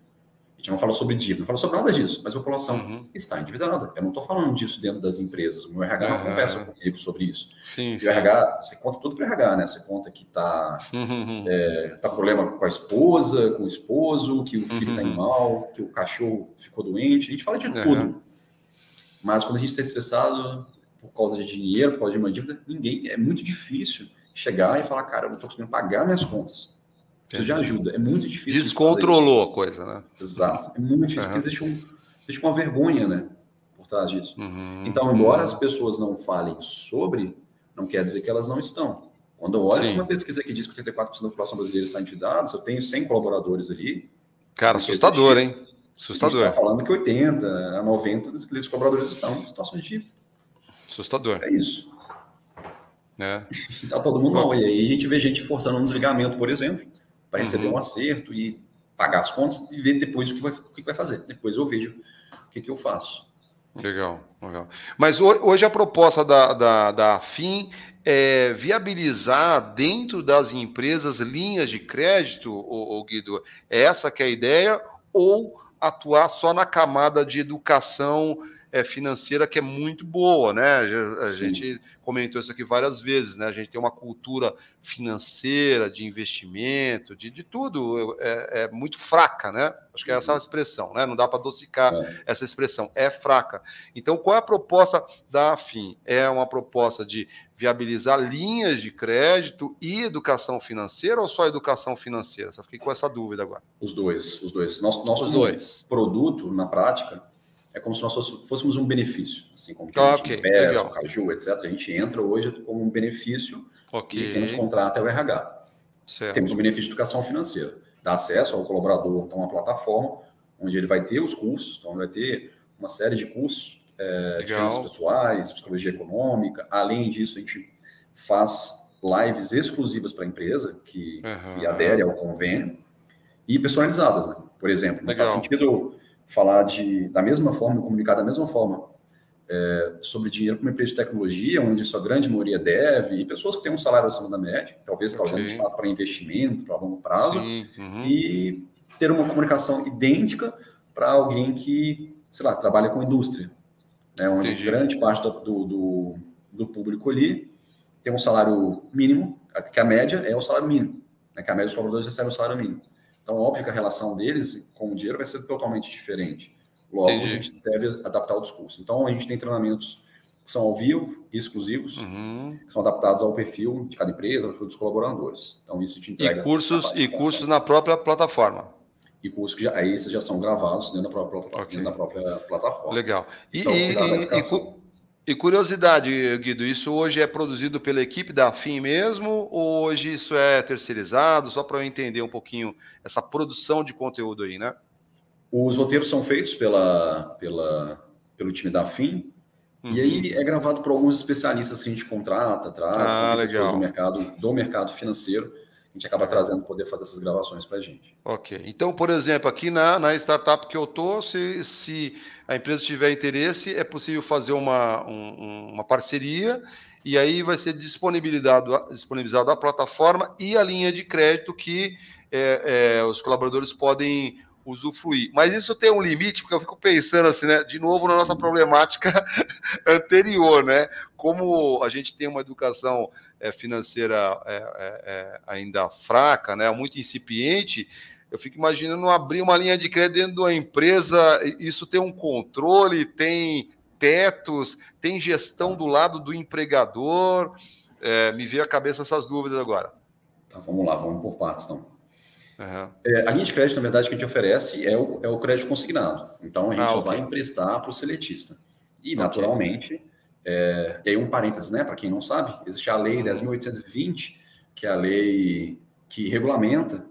a gente não fala sobre dívida, não fala sobre nada disso, mas a população uhum. está endividada. Eu não estou falando disso dentro das empresas. O meu RH não conversa comigo sobre isso. Sim, o RH, você conta tudo para o RH, né? Você conta que está uhum. é, tá problema com a esposa, com o esposo, que o filho está uhum. mal, que o cachorro ficou doente. A gente fala de tudo. Mas quando a gente está estressado por causa de dinheiro, por causa de uma dívida, ninguém. É muito difícil chegar e falar, cara, eu não estou conseguindo pagar minhas contas. Preciso de ajuda. É muito difícil. Descontrolou a coisa, né? Exato. É muito difícil, uhum. porque existe, um, existe uma vergonha, né? Por trás disso. Uhum. Então, embora as pessoas não falem sobre, não quer dizer que elas não estão. Quando eu olho uma pesquisa que diz que 84% da população brasileira está endividada, se eu tenho 100 colaboradores ali. Cara, assustador, hein? Assustador. Está falando que 80 a 90 dos colaboradores estão em situação de dívida. Assustador. É isso. É. (laughs) Tá todo mundo mal. E aí a gente vê gente forçando um desligamento, por exemplo para receber uhum. um acerto e pagar as contas e ver depois o que vai, o que vai fazer. Depois eu vejo o que, que eu faço. Legal, legal. Mas hoje a proposta da, da, da FIM é viabilizar dentro das empresas linhas de crédito, o, Guido, é essa que é a ideia, ou atuar só na camada de educação é, financeira que é muito boa, né? A Sim. gente comentou isso aqui várias vezes, né? A gente tem uma cultura financeira, de investimento, de, de tudo, é, é muito fraca, né? Acho que é essa a expressão, né? Não dá para adocicar é. essa expressão, é fraca. Então, qual é a proposta da AFIM? É uma proposta de viabilizar linhas de crédito e educação financeira ou só educação financeira? Só fiquei com essa dúvida agora. Os dois, os dois. Nosso, nosso os dois. produto, na prática, é como se nós fôssemos um benefício, assim como que ah, a gente okay. Pés, o Caju, etc. A gente entra hoje como um benefício okay. e quem nos contrata é o RH. Certo. Temos um benefício de educação financeira, dá acesso ao colaborador a uma plataforma onde ele vai ter os cursos, então ele vai ter uma série de cursos é, de finanças pessoais, psicologia econômica. Além disso, a gente faz lives exclusivas para a empresa que, uhum. que, adere ao convênio e personalizadas, né? Por exemplo, não Legal. faz sentido falar de, da mesma forma, comunicar da mesma forma é, sobre dinheiro para uma empresa de tecnologia, onde sua grande maioria deve, e pessoas que têm um salário acima da média, talvez okay. trabalhando de fato para investimento, para longo prazo, uhum. e ter uma comunicação idêntica para alguém que, sei lá, trabalha com indústria, né, onde Entendi. grande parte do, do, do, público ali tem um salário mínimo, que a média é o salário mínimo, né, que a média dos trabalhadores recebe o salário mínimo. Então, óbvio que a relação deles com o dinheiro vai ser totalmente diferente. Logo, Entendi. a gente deve adaptar o discurso. Então, a gente tem treinamentos que são ao vivo, exclusivos, uhum. que são adaptados ao perfil de cada empresa, ao perfil dos colaboradores. Então, isso te entrega. E cursos, e cursos na própria plataforma. E cursos que já, aí esses já são gravados dentro da própria, okay. dentro da própria plataforma. Legal. E, e, e, e curiosidade, Guido, isso hoje é produzido pela equipe da FIM mesmo, ou hoje isso é terceirizado? Só para eu entender um pouquinho essa produção de conteúdo aí, né? Os roteiros são feitos pela, pela, pelo time da FIM, uhum. e aí é gravado por alguns especialistas que a gente contrata, traz, ah, legal. do mercado, do mercado financeiro, a gente acaba trazendo poder fazer essas gravações para a gente. Ok. Então, por exemplo, aqui na, na startup que eu estou, se, se a empresa tiver interesse, é possível fazer uma, um, uma parceria e aí vai ser disponibilizado, disponibilizado a plataforma e a linha de crédito que é, é, os colaboradores podem usufruir. Mas isso tem um limite, porque eu fico pensando assim, né? De novo na nossa problemática (laughs) anterior, né? Como a gente tem uma educação financeira é, é, é, ainda fraca, né? Muito incipiente. Eu fico imaginando abrir uma linha de crédito dentro de uma empresa, isso tem um controle, tem tetos, tem gestão do lado do empregador. É, me veio à cabeça essas dúvidas agora. Tá, vamos lá, vamos por partes então. Uhum. É, a linha de crédito, na verdade, que a gente oferece é o, é o crédito consignado. Então, a gente ah, só okay. vai emprestar para o seletista. E, okay. naturalmente, é, e aí um parênteses, né, para quem não sabe, existe a Lei 10.820, que é a lei que regulamenta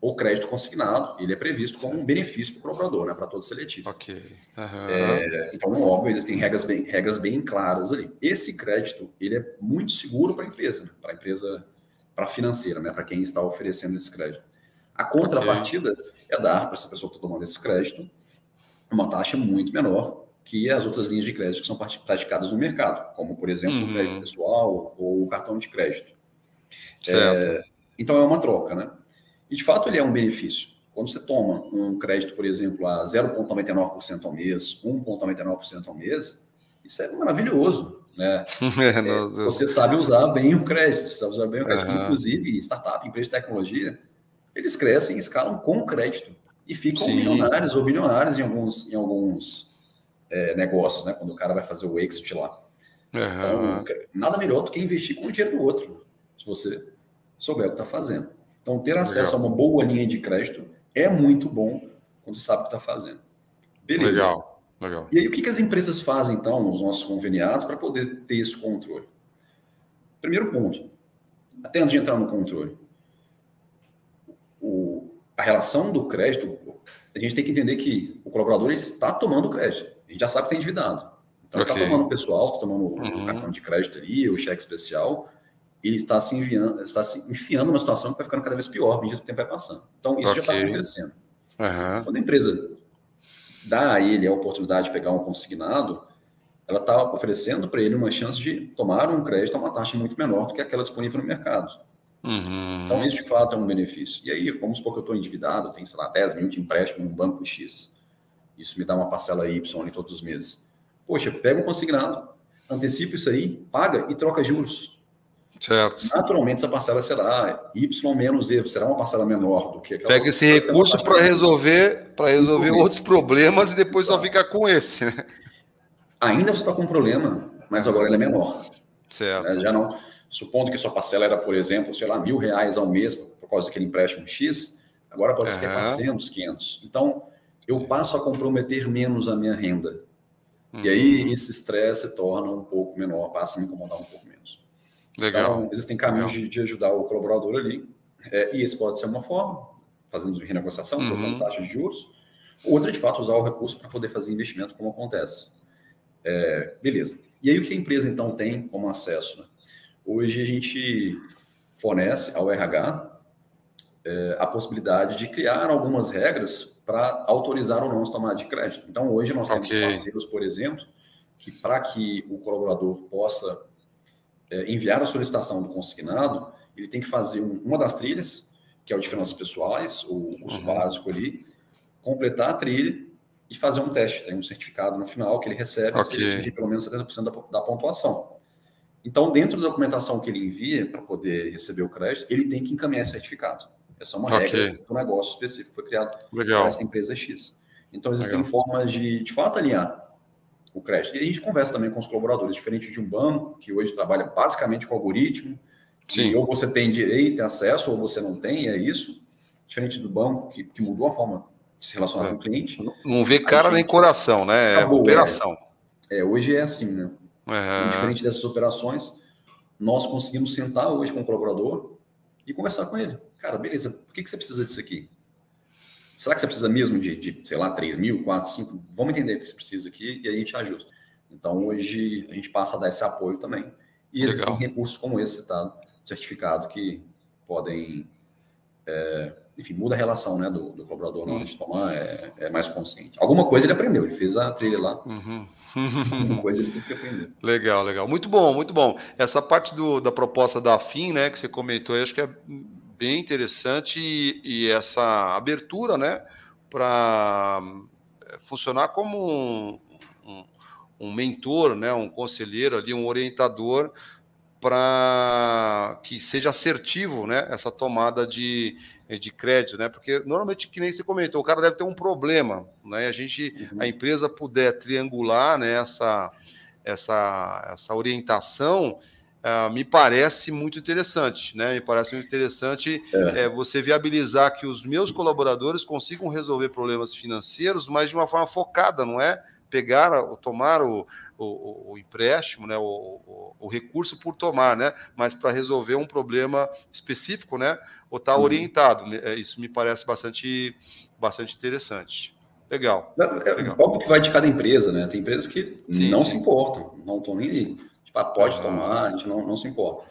o crédito consignado, ele é previsto como um benefício para o cobrador, né, para todo seletista. Ok. Uhum. É, então, óbvio, existem regras bem, regras bem claras ali. Esse crédito, ele é muito seguro para a empresa, né, para a empresa, para a financeira, né, para quem está oferecendo esse crédito. A contrapartida okay. é dar para essa pessoa que está tomando esse crédito uma taxa muito menor que as outras linhas de crédito que são praticadas no mercado, como, por exemplo, uhum. o crédito pessoal ou o cartão de crédito. É, então, é uma troca, né? E, de fato, ele é um benefício. Quando você toma um crédito, por exemplo, a 0,99% ao mês, 1,99% ao mês, isso é maravilhoso. Né? (laughs) é, você sabe usar bem o crédito, sabe usar bem o crédito. Uhum. Inclusive, startup, empresa de tecnologia, eles crescem e escalam com crédito e ficam Sim. milionários ou bilionários em alguns, em alguns é, negócios, né? Quando o cara vai fazer o exit lá. Uhum. Então, nada melhor do que investir com o dinheiro do outro, se você souber o que está fazendo. Então, ter acesso Legal. a uma boa linha de crédito é muito bom quando sabe o que está fazendo. Beleza. Legal. Legal. E aí, o que, que as empresas fazem, então, nos nossos conveniados, para poder ter esse controle? Primeiro ponto, até antes de entrar no controle, o, a relação do crédito, a gente tem que entender que o colaborador ele está tomando crédito. Gente já sabe que tem endividado. Então, okay. ele está tomando o pessoal, está tomando uhum. o cartão de crédito ali, o cheque especial, ele está se enviando, está se enfiando numa situação que vai ficando cada vez pior, à medida que o tempo vai passando. Então, isso okay. já está acontecendo. Uhum. Quando a empresa dá a ele a oportunidade de pegar um consignado, ela está oferecendo para ele uma chance de tomar um crédito a uma taxa muito menor do que aquela disponível no mercado. Uhum. Então, isso de fato é um benefício. E aí, vamos supor que eu estou endividado, tenho, sei lá, 10 mil de empréstimo num banco X. Isso me dá uma parcela Y ali todos os meses. Poxa, pega um consignado, antecipa isso aí, paga e troca juros. Certo. Naturalmente, essa parcela será Y menos E, será uma parcela menor do que aquela. Pega esse recurso para resolver, para resolver outros problemas e depois Exato. só fica com esse. Né? Ainda você está com um problema, mas agora ele é menor. Certo. É, já não. Supondo que sua parcela era, por exemplo, sei lá, mil reais ao mês por causa daquele empréstimo X, agora pode ser uhum. 400, 500. Então, eu passo a comprometer menos a minha renda. Uhum. E aí, uhum. esse estresse se torna um pouco menor, passa a me incomodar um pouco menos. Legal. Então, existem caminhos de, de, ajudar o colaborador ali. É, e esse pode ser uma forma, fazendo renegociação, uhum. trocando taxas de juros. Outra, de fato, usar o recurso para poder fazer investimento, como acontece. É, beleza. E aí, o que a empresa, então, tem como acesso? Né? Hoje, a gente fornece ao RH é, a possibilidade de criar algumas regras para autorizar ou não as tomadas de crédito. Então, hoje, nós temos okay. parceiros, por exemplo, que para que o colaborador possa é, enviar a solicitação do consignado, ele tem que fazer um, uma das trilhas, que é o de finanças pessoais, o curso uhum. básico ali, completar a trilha e fazer um teste. Tem um certificado no final que ele recebe okay. se ele atingir pelo menos 70% da, da pontuação. Então, dentro da documentação que ele envia para poder receber o crédito, ele tem que encaminhar esse certificado. Essa é uma okay. regra do negócio específico que foi criado Legal. para essa empresa X. Então, existem Legal. formas de, de fato, alinhar o crédito. E a gente conversa também com os colaboradores, diferente de um banco, que hoje trabalha basicamente com algoritmo, Sim. ou você tem direito e acesso, ou você não tem, é isso. Diferente do banco, que, que mudou a forma de se relacionar é. com o cliente. Não vê cara gente... nem coração, né? Acabou, é operação. É, é, hoje é assim, né? Uhum. Diferente dessas operações, nós conseguimos sentar hoje com o colaborador e conversar com ele. Cara, beleza, por que, que você precisa disso aqui? Será que você precisa mesmo de, de, sei lá, 3 mil, 4, 5? Vamos entender o que você precisa aqui e aí a gente ajusta. Então, hoje, a gente passa a dar esse apoio também. E Legal. existem recursos como esse citado, certificado, que podem. É, enfim, muda a relação né, do, do colaborador na hora de tomar, é, é, mais consciente. Alguma coisa ele aprendeu, ele fez a trilha lá. Uhum. (laughs) Alguma coisa ele teve que aprender. Legal, legal. Muito bom, muito bom. Essa parte do, da proposta da FIM, né, que você comentou, eu acho que é bem interessante e, e essa abertura, né, para é, funcionar como um, um, um, mentor, né, um conselheiro ali, um orientador para que seja assertivo, né, essa tomada de, de crédito, né, porque normalmente que nem você comentou, o cara deve ter um problema, né, a gente, uhum. a empresa puder triangular, né, essa, essa, essa orientação, uh, me parece muito interessante, né, me parece muito interessante é. É, você viabilizar que os meus colaboradores consigam resolver problemas financeiros, mas de uma forma focada, não é pegar, tomar o, o, o empréstimo, né, o, o, recurso por tomar, né, mas para resolver um problema específico, né, ou estar tá uhum. orientado. É, isso me parece bastante, bastante interessante. Legal. É, legal. Óbvio que vai de cada empresa, né? Tem empresas que sim, não sim. se importam, não estão nem aí. Tipo, ah, pode uhum. tomar, a gente não, não se importa.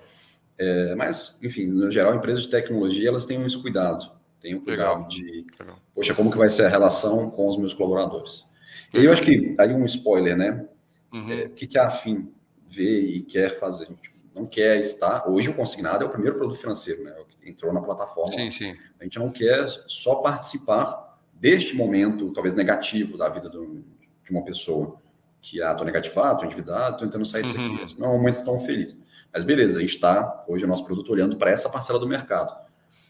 É, mas, enfim, no geral, empresas de tecnologia, elas têm esse cuidado. Tem o cuidado legal. de, legal. poxa, como que vai ser a relação com os meus colaboradores? E aí eu acho que, aí um spoiler, né? Uhum. É, o que, que a Afim vê e quer fazer? A gente não quer estar. Hoje o consignado é o primeiro produto financeiro, né? Entrou na plataforma. Sim, sim. A gente não quer só participar deste momento, talvez negativo, da vida do, de uma pessoa. Que, ah, tô negativado, tô endividado, tô tentando sair disso uhum. aqui. Esse não é um momento tão feliz. Mas beleza, a gente está, hoje, o nosso produto olhando para essa parcela do mercado.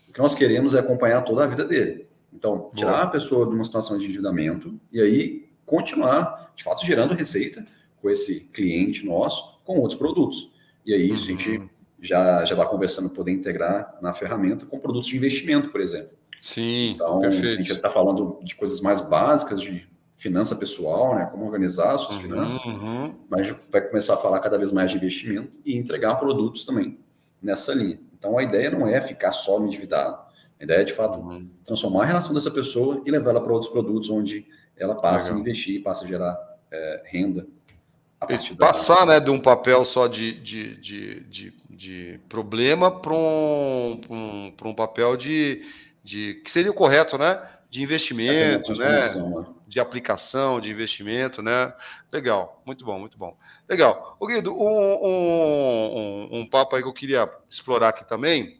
O que nós queremos é acompanhar toda a vida dele. Então, tirar Boa. a pessoa de uma situação de endividamento e aí continuar, de fato, gerando receita com esse cliente nosso com outros produtos. E aí isso uhum. a gente uhum. já já está conversando poder integrar na ferramenta com produtos de investimento, por exemplo. Sim, então perfeito. a gente está falando de coisas mais básicas de finança pessoal, né, como organizar suas uhum, finanças, uhum. mas vai começar a falar cada vez mais de investimento e entregar produtos também nessa linha. Então a ideia não é ficar só no endividado. A ideia é, de fato, uhum. transformar a relação dessa pessoa e levar ela para outros produtos onde ela passa Legal. a investir, passa a gerar é, renda Passar né, de um papel só de, de, de, de, de problema para um, um, um papel de, de. que seria o correto, né? De investimento, né? né? De aplicação, de investimento, né? Legal, muito bom, muito bom. Legal. Ô Guido, um, um, um, papo aí que eu queria explorar aqui também,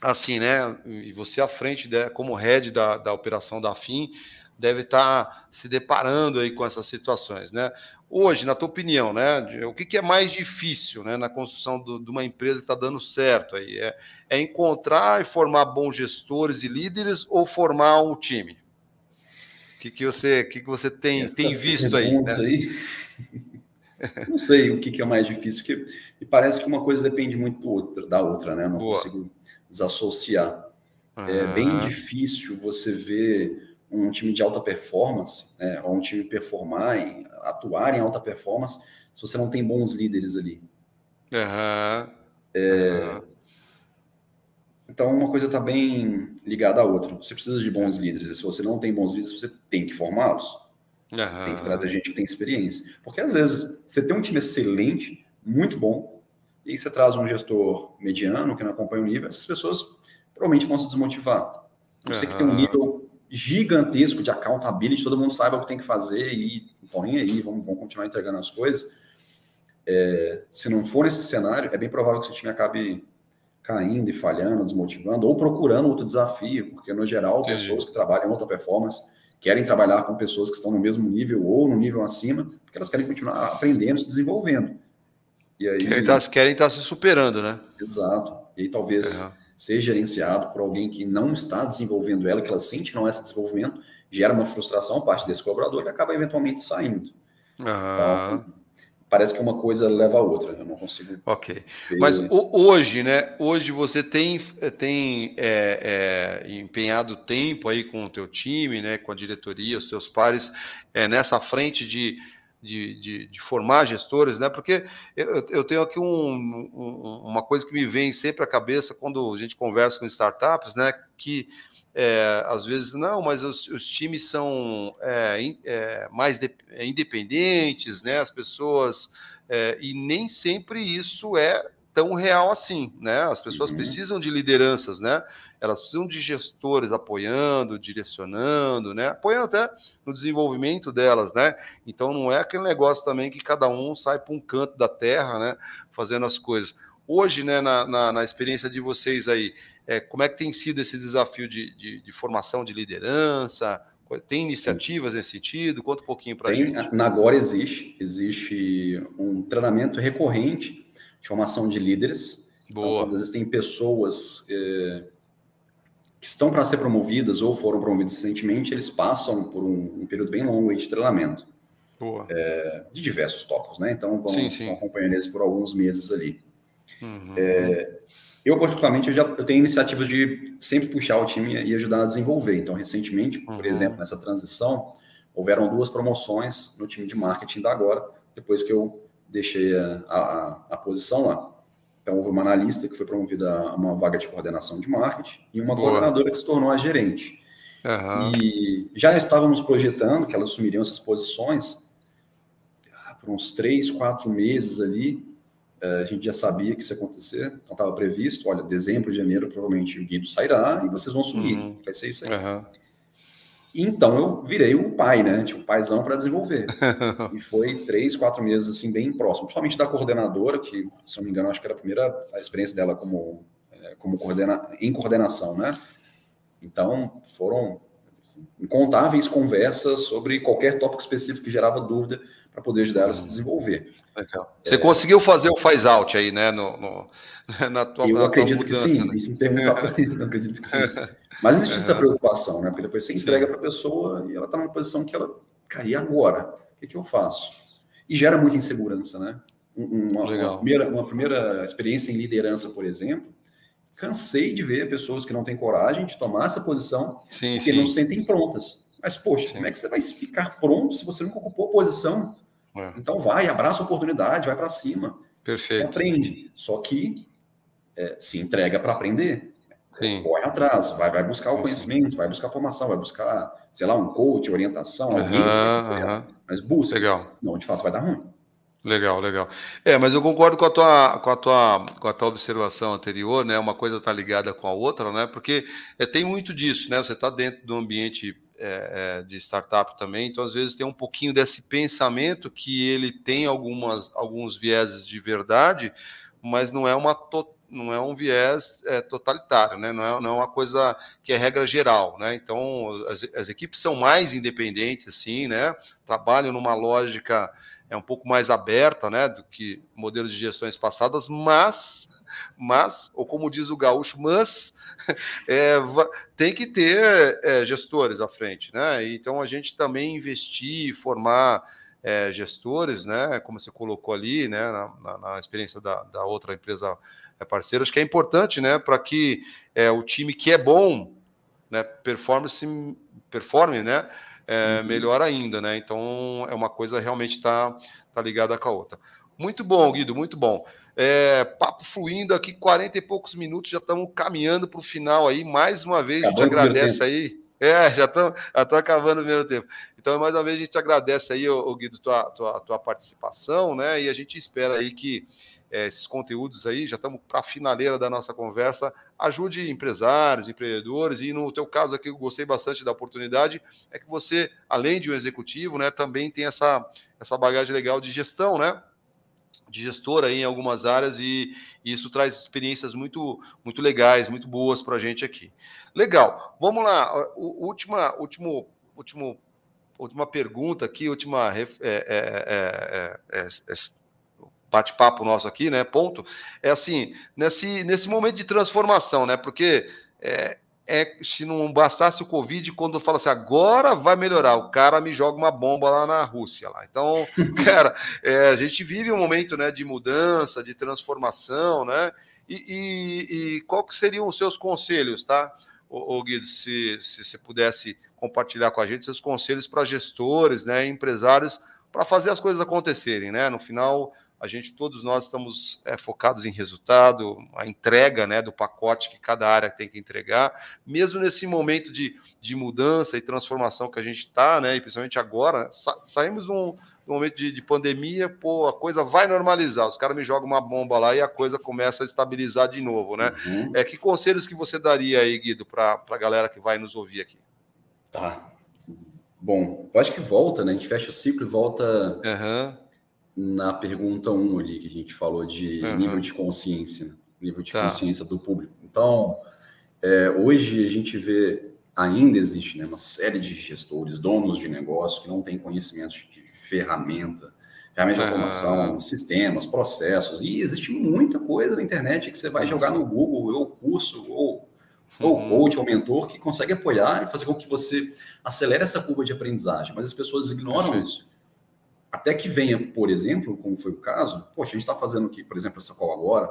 assim, né? E você à frente, né, como head da, da operação da FIM, deve estar se deparando aí com essas situações, né? Hoje, na tua opinião, né, o que, que é mais difícil né, na construção do, de uma empresa que está dando certo aí? É, é, encontrar e formar bons gestores e líderes ou formar um time? O que, que, você, que, que você tem, tem visto aí, né? aí? (laughs) Não sei o que, que é mais difícil, porque me parece que uma coisa depende muito outra, da outra, né? Eu não Boa. consigo desassociar. É bem difícil você ver um time de alta performance, né, ou um time performar, em, atuar em alta performance, se você não tem bons líderes ali. Uhum. É, uhum. Então, uma coisa está bem ligada à outra. Você precisa de bons líderes, e se você não tem bons líderes, você tem que formá-los. Uhum. Você tem que trazer gente que tem experiência. Porque, às vezes, você tem um time excelente, muito bom, e aí você traz um gestor mediano, que não acompanha o nível, essas pessoas provavelmente vão se desmotivar. Não sei que tem um nível gigantesco de accountability, todo mundo saiba o que tem que fazer e nem aí, vamos, vamos continuar entregando as coisas. É, se não for esse cenário, é bem provável que seu time acabe caindo e falhando, desmotivando, ou procurando outro desafio, porque no geral, Entendi. pessoas que trabalham em alta performance querem trabalhar com pessoas que estão no mesmo nível ou no nível acima, porque elas querem continuar aprendendo, se desenvolvendo. E aí, querem estar, tá, querem estar tá se superando, né? Exato. E aí talvez ser gerenciado por alguém que não está desenvolvendo ela, que ela sente que não é esse desenvolvimento, gera uma frustração parte desse colaborador e acaba eventualmente saindo. Uhum. Então, parece que uma coisa leva a outra, eu não consigo. Ok. Ver... Mas hoje, né? Hoje você tem, tem é, é, empenhado tempo aí com o teu time, né? Com a diretoria, os seus pares, é, nessa frente de de, de, de, formar gestores, né? Porque eu, eu tenho aqui um, um, uma coisa que me vem sempre à cabeça quando a gente conversa com startups, né? Que é, às vezes não, mas os, os times são é, é, mais de, é, independentes, né? As pessoas é, e nem sempre isso é tão real assim, né? As pessoas uhum. precisam de lideranças, né? Elas precisam de gestores apoiando, direcionando, né? Apoiando até no desenvolvimento delas, né? Então não é aquele negócio também que cada um sai para um canto da terra, né? Fazendo as coisas. Hoje, né, na, na, na experiência de vocês aí, é, como é que tem sido esse desafio de, de, de formação de liderança, Tem iniciativas Sim. nesse sentido? Conta um pouquinho para a gente. Na Agora existe, existe um treinamento recorrente de formação de líderes. Então, Boa. Então, às vezes tem pessoas é, que estão para ser promovidas ou foram promovidas recentemente, eles passam por um, um período bem longo de treinamento. É, de diversos tópicos, né? Então vão, sim, sim. vão acompanhando eles por alguns meses ali. Uhum. É, eu, particularmente, eu já eu tenho iniciativas de sempre puxar o time e ajudar a desenvolver. Então, recentemente, por uhum. exemplo, nessa transição, houveram duas promoções no time de marketing da Agora, depois que eu deixei a, a, a posição lá. Então, houve uma analista que foi promovida a uma vaga de coordenação de marketing e uma Boa. coordenadora que se tornou a gerente. Uhum. E já estávamos projetando que elas assumiriam essas posições ah, por uns três, quatro meses ali. Eh, a gente já sabia que isso ia acontecer, então estava previsto, olha, dezembro, janeiro, provavelmente o Guido sairá e vocês vão subir, uhum. vai ser isso aí. Uhum. Então eu virei o pai, né? Tipo, paizão para desenvolver. (laughs) e foi três, quatro meses, assim, bem próximo. Principalmente da coordenadora, que, se não me engano, acho que era a primeira a experiência dela como, é, como coordena, em coordenação, né? Então, foram assim, incontáveis conversas sobre qualquer tópico específico que gerava dúvida para poder ajudar ela a se desenvolver. Legal. Você é... conseguiu fazer o faz out aí, né? No, no (laughs) na tua, eu na acredito tua mudança, que sim. Né? Se me perguntar (laughs) eu acredito que sim. Mas existe essa preocupação, né? Porque depois você entrega para a pessoa e ela está numa posição que ela, cara, e agora? O que, que eu faço? E gera muita insegurança, né? Uma, uma, primeira, uma primeira experiência em liderança, por exemplo, cansei de ver pessoas que não têm coragem de tomar essa posição sim, porque sim. não se sentem prontas. Mas, poxa, sim. como é que você vai ficar pronto se você nunca ocupou a posição? É. Então vai, abraça a oportunidade, vai para cima. Perfeito. Aprende. Só que é, se entrega para aprender. Sim. Corre atrás, vai, vai buscar o conhecimento, vai buscar formação, vai buscar, sei lá, um coach, orientação, alguém. Uhum, Mas busca. Legal. Senão, de fato, vai dar ruim. Legal, legal. É, mas eu concordo com a tua, com a tua, com a tua observação anterior, né? Uma coisa está ligada com a outra, né? Porque é, tem muito disso, né? Você está dentro do ambiente é, é, de startup também, então às vezes tem um pouquinho desse pensamento que ele tem algumas, alguns vieses de verdade, mas não é uma não é um viés é, totalitário, né? não, é, não é uma coisa que é regra geral. Né? Então, as, as, equipes são mais independentes, assim, né? trabalham numa lógica é um pouco mais aberta né? do que modelos de gestões passadas, mas, mas ou como diz o gaúcho, mas (laughs) é, tem que ter é, gestores à frente, né? Então a gente também investir, formar é, gestores, né? Como você colocou ali, né? Na, na, na experiência da, da, outra empresa é, parceira, acho que é importante, né? Para que é, o time que é bom, né? Performance, performe, né? É, uhum. Melhor ainda, né? Então é uma coisa realmente tá, tá ligada com a outra. Muito bom, Guido, muito bom. É, papo fluindo aqui, 40 e poucos minutos, já estamos caminhando para o final aí. Mais uma vez, Acabou a gente agradece aí. É, já estamos já acabando o primeiro tempo. Então, mais uma vez, a gente agradece aí, o Guido, tua, tua, tua participação, né? E a gente espera aí que é, esses conteúdos aí, já estamos para a finaleira da nossa conversa, ajude empresários, empreendedores, e no teu caso aqui, eu gostei bastante da oportunidade, é que você, além de um executivo, né, também tem essa, essa bagagem legal de gestão, né? de gestor aí em algumas áreas e, e, isso traz experiências muito muito legais, muito boas para a gente aqui. Legal, vamos lá. O, última, último, último, última pergunta aqui, última é, é, é, bate-papo nosso aqui, né? Ponto. É assim, nesse, nesse momento de transformação, né? Porque é se não bastasse o Covid, quando fala assim, agora vai melhorar, o cara me joga uma bomba lá na Rússia. Lá. Então, (laughs) cara, é, a gente vive um momento né, de mudança, de transformação, né? E, e, e qual que seriam os seus conselhos, tá? O, o Guido, se, se você pudesse compartilhar com a gente seus conselhos para gestores, né, empresários, para fazer as coisas acontecerem, né? No final, a gente, todos nós estamos é, focados em resultado, a entrega né, do pacote que cada área tem que entregar, mesmo nesse momento de, de mudança e transformação que a gente está, né, e principalmente agora, sa saímos de um, momento de, de, pandemia, pô, a coisa vai normalizar, os caras me jogam uma bomba lá e a coisa começa a estabilizar de novo, né? Uhum. É, que conselhos que você daria aí, Guido, para a galera que vai nos ouvir aqui? Tá. Bom, eu acho que volta, né? A gente fecha o ciclo e volta uhum na pergunta 1 ali, que a gente falou de uhum. nível de consciência, né? nível de tá. consciência do público. Então, é, hoje a gente vê ainda existe né, uma série de gestores, donos de negócio que não têm conhecimento de ferramenta, ferramenta de automação, sistemas, processos, e existe muita coisa na internet que você vai jogar no Google, ou curso, ou, ou uhum. coach, ou mentor, que consegue apoiar e fazer com que você acelere essa curva de aprendizagem, mas as pessoas ignoram isso. Até que venha, por exemplo, como foi o caso, poxa, a gente está fazendo aqui, por exemplo, essa call agora,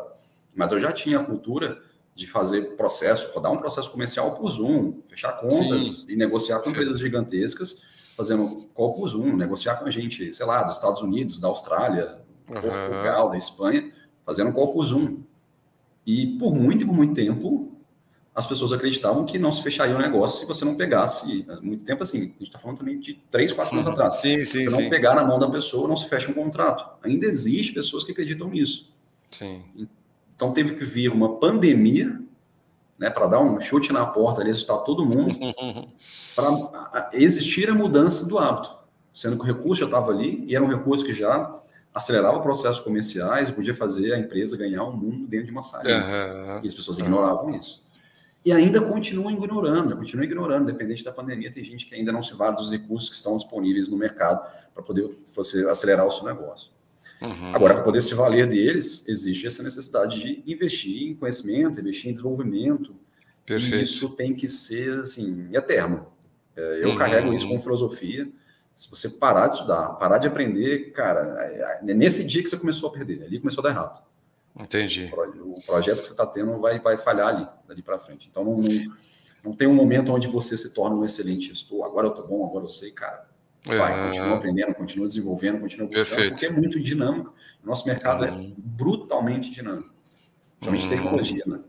mas eu já tinha a cultura de fazer processo, rodar um processo comercial por Zoom, fechar contas Sim. e negociar com empresas gigantescas, fazendo call por Zoom, negociar com a gente, sei lá, dos Estados Unidos, da Austrália, uhum. Portugal, da Espanha, fazendo call por Zoom. E por muito e por muito tempo, as pessoas acreditavam que não se fecharia o negócio se você não pegasse, muito tempo assim, a gente está falando também de três, quatro anos uhum. atrás. Sim, sim, se não pegar na mão da pessoa, não se fecha um contrato. Ainda existe pessoas que acreditam nisso. Sim. Então teve que vir uma pandemia, né, para dar um chute na porta, ressuscitar todo mundo, (laughs) para existir a mudança do hábito, sendo que o recurso já estava ali e era um recurso que já acelerava processos comerciais podia fazer a empresa ganhar um mundo dentro de uma sala. Uhum. E as pessoas ignoravam isso. E ainda continuam ignorando, continuam ignorando, dependente da pandemia, tem gente que ainda não se vale dos recursos que estão disponíveis no mercado para poder você acelerar o seu negócio. Uhum. Agora, para poder se valer deles, existe essa necessidade de investir em conhecimento, investir em desenvolvimento. Perfeito. E isso tem que ser, assim, eterno. É, eu uhum. carrego isso com filosofia. Se você parar de estudar, parar de aprender, cara, é, é nesse dia que você começou a perder, ali começou a dar errado. Entendi. O projeto que você está tendo vai, vai falhar ali, dali para frente. Então, não, não, não, tem um momento onde você se torna um excelente gestor. Agora eu estou bom, agora eu sei, cara. Vai, é... continua aprendendo, continua desenvolvendo, continua buscando, Perfeito. porque é muito dinâmico. Nosso mercado é uhum. brutalmente dinâmico. Principalmente uhum. tecnologia, né?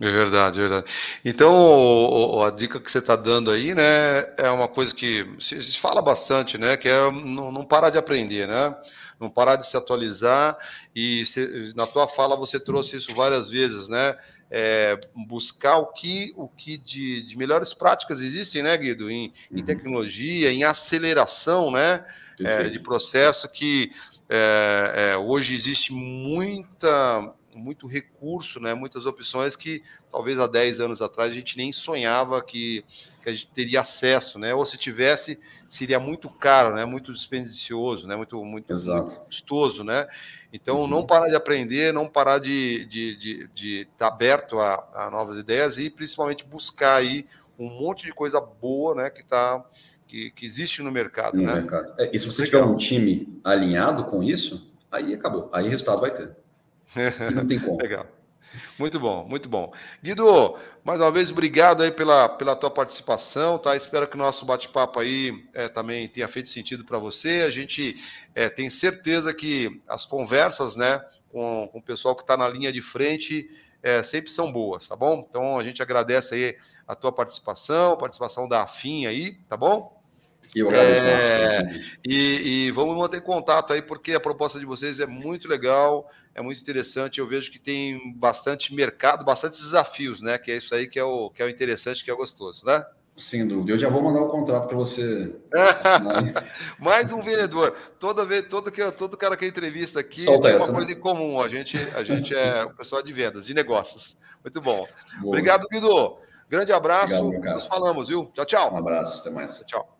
É verdade, é verdade. Então, a dica que você está dando aí, né, é uma coisa que se fala bastante, né, que é não, não parar de aprender, né, não parar de se atualizar. E se, na tua fala você trouxe isso várias vezes, né, é, buscar o que, o que de, de, melhores práticas existem, né, Guido, em, uhum. em tecnologia, em aceleração, né, é, de processo que é, é, hoje existe muita muito recurso, né, muitas opções que talvez há 10 anos atrás a gente nem sonhava que, que a gente teria acesso, né? Ou se tivesse, seria muito caro, né? Muito dispendicioso, né? Muito, muito, muito custoso, né? Então, uhum. não parar de aprender, não parar de estar de, de, de tá aberto a, a, novas ideias e principalmente buscar aí um monte de coisa boa, né? Que está que, que, existe no mercado. No né? mercado. É, e se você tiver um time alinhado com isso, aí acabou. Aí resultado vai ter. E não tem como. (laughs) Legal. Muito bom, muito bom. Guido, mais uma vez, obrigado aí pela, pela tua participação, tá? Espero que o nosso bate-papo aí é, também tenha feito sentido para você. A gente é, tem certeza que as conversas, né, com, com o pessoal que está na linha de frente é, sempre são boas, tá bom? Então a gente agradece aí a tua participação, a participação da AFIM aí, tá bom? Eu agradeço. É, e, e vamos manter contato aí, porque a proposta de vocês é muito legal é muito interessante. Eu vejo que tem bastante mercado, bastante desafios, né? Que é isso aí que é o, que é o interessante, que é o gostoso, né? Sem dúvida. Eu já vou mandar o contrato para você. (laughs) Mais um vendedor. Toda vez, todo, que, todo cara que entrevista aqui Solta tem essa, uma coisa né? em comum. A gente, a gente é o pessoal de vendas, de negócios. Muito bom. Boa. Obrigado, Guido. Grande abraço. Obrigado, Nos falamos, viu? Tchau, tchau. Um abraço. Até mais. Tchau.